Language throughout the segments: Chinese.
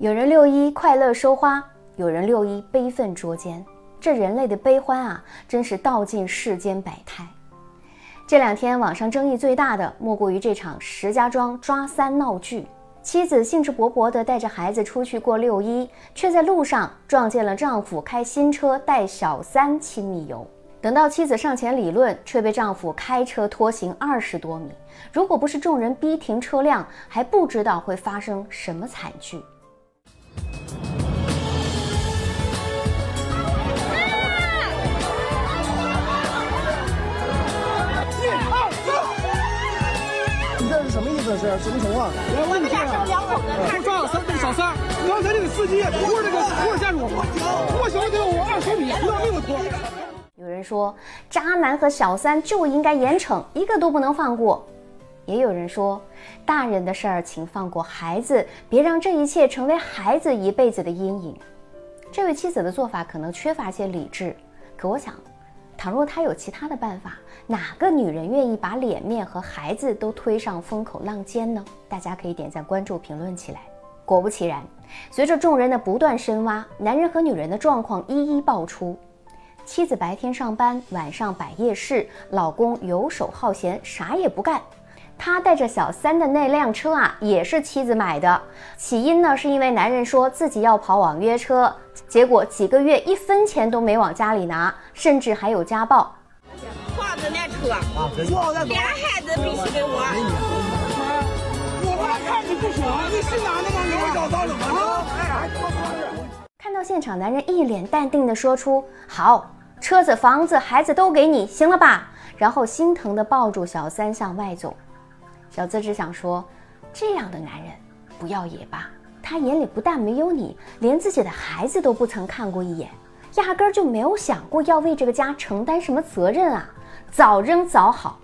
有人六一快乐收花，有人六一悲愤捉奸。这人类的悲欢啊，真是道尽世间百态。这两天网上争议最大的，莫过于这场石家庄抓三闹剧。妻子兴致勃勃地带着孩子出去过六一，却在路上撞见了丈夫开新车带小三亲密游。等到妻子上前理论，却被丈夫开车拖行二十多米。如果不是众人逼停车辆，还不知道会发生什么惨剧。是什么情况？我们家是两口子，我抓了三个小三。刚才这个司机拖着这个拖着家属，拖行了得有二十米，要命的拖。有人说，渣男和小三就应该严惩，一个都不能放过。也有人说，大人的事儿请放过孩子，别让这一切成为孩子一辈子的阴影。这位妻子的做法可能缺乏些理智，可我想。倘若他有其他的办法，哪个女人愿意把脸面和孩子都推上风口浪尖呢？大家可以点赞、关注、评论起来。果不其然，随着众人的不断深挖，男人和女人的状况一一爆出。妻子白天上班，晚上摆夜市，老公游手好闲，啥也不干。他带着小三的那辆车啊，也是妻子买的。起因呢，是因为男人说自己要跑网约车，结果几个月一分钱都没往家里拿，甚至还有家暴。房子那车，俩孩子必须给我。我看你不爽，你是哪那个？我找到了吗？看到现场，男人一脸淡定的说出：“好，车子、房子、孩子都给你，行了吧？”然后心疼的抱住小三向外走。小资只想说，这样的男人不要也罢。他眼里不但没有你，连自己的孩子都不曾看过一眼，压根儿就没有想过要为这个家承担什么责任啊！早扔早好。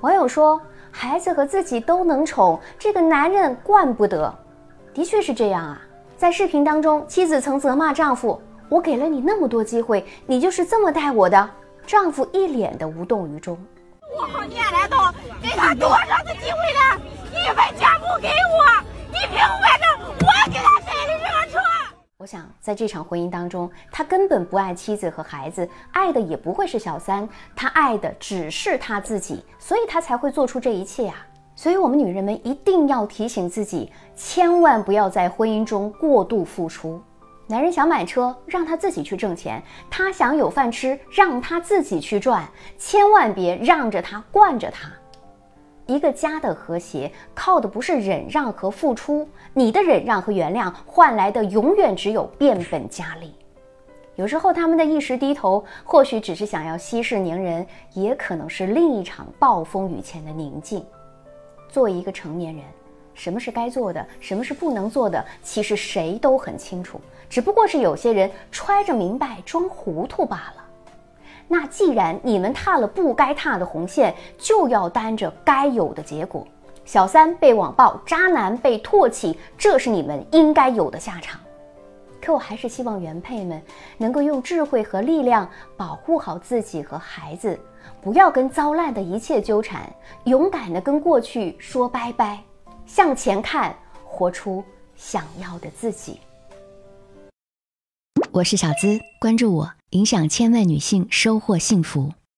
网友说，孩子和自己都能宠，这个男人惯不得。的确是这样啊。在视频当中，妻子曾责骂丈夫：“我给了你那么多机会，你就是这么待我的。”丈夫一脸的无动于衷。我好年来都给他多我想在这场婚姻当中，他根本不爱妻子和孩子，爱的也不会是小三，他爱的只是他自己，所以他才会做出这一切啊！所以，我们女人们一定要提醒自己，千万不要在婚姻中过度付出。男人想买车，让他自己去挣钱；他想有饭吃，让他自己去赚。千万别让着他，惯着他。一个家的和谐，靠的不是忍让和付出，你的忍让和原谅换来的永远只有变本加厉。有时候他们的一时低头，或许只是想要息事宁人，也可能是另一场暴风雨前的宁静。作为一个成年人。什么是该做的，什么是不能做的，其实谁都很清楚，只不过是有些人揣着明白装糊涂罢了。那既然你们踏了不该踏的红线，就要担着该有的结果。小三被网暴，渣男被唾弃，这是你们应该有的下场。可我还是希望原配们能够用智慧和力量保护好自己和孩子，不要跟糟烂的一切纠缠，勇敢的跟过去说拜拜。向前看，活出想要的自己。我是小资，关注我，影响千万女性，收获幸福。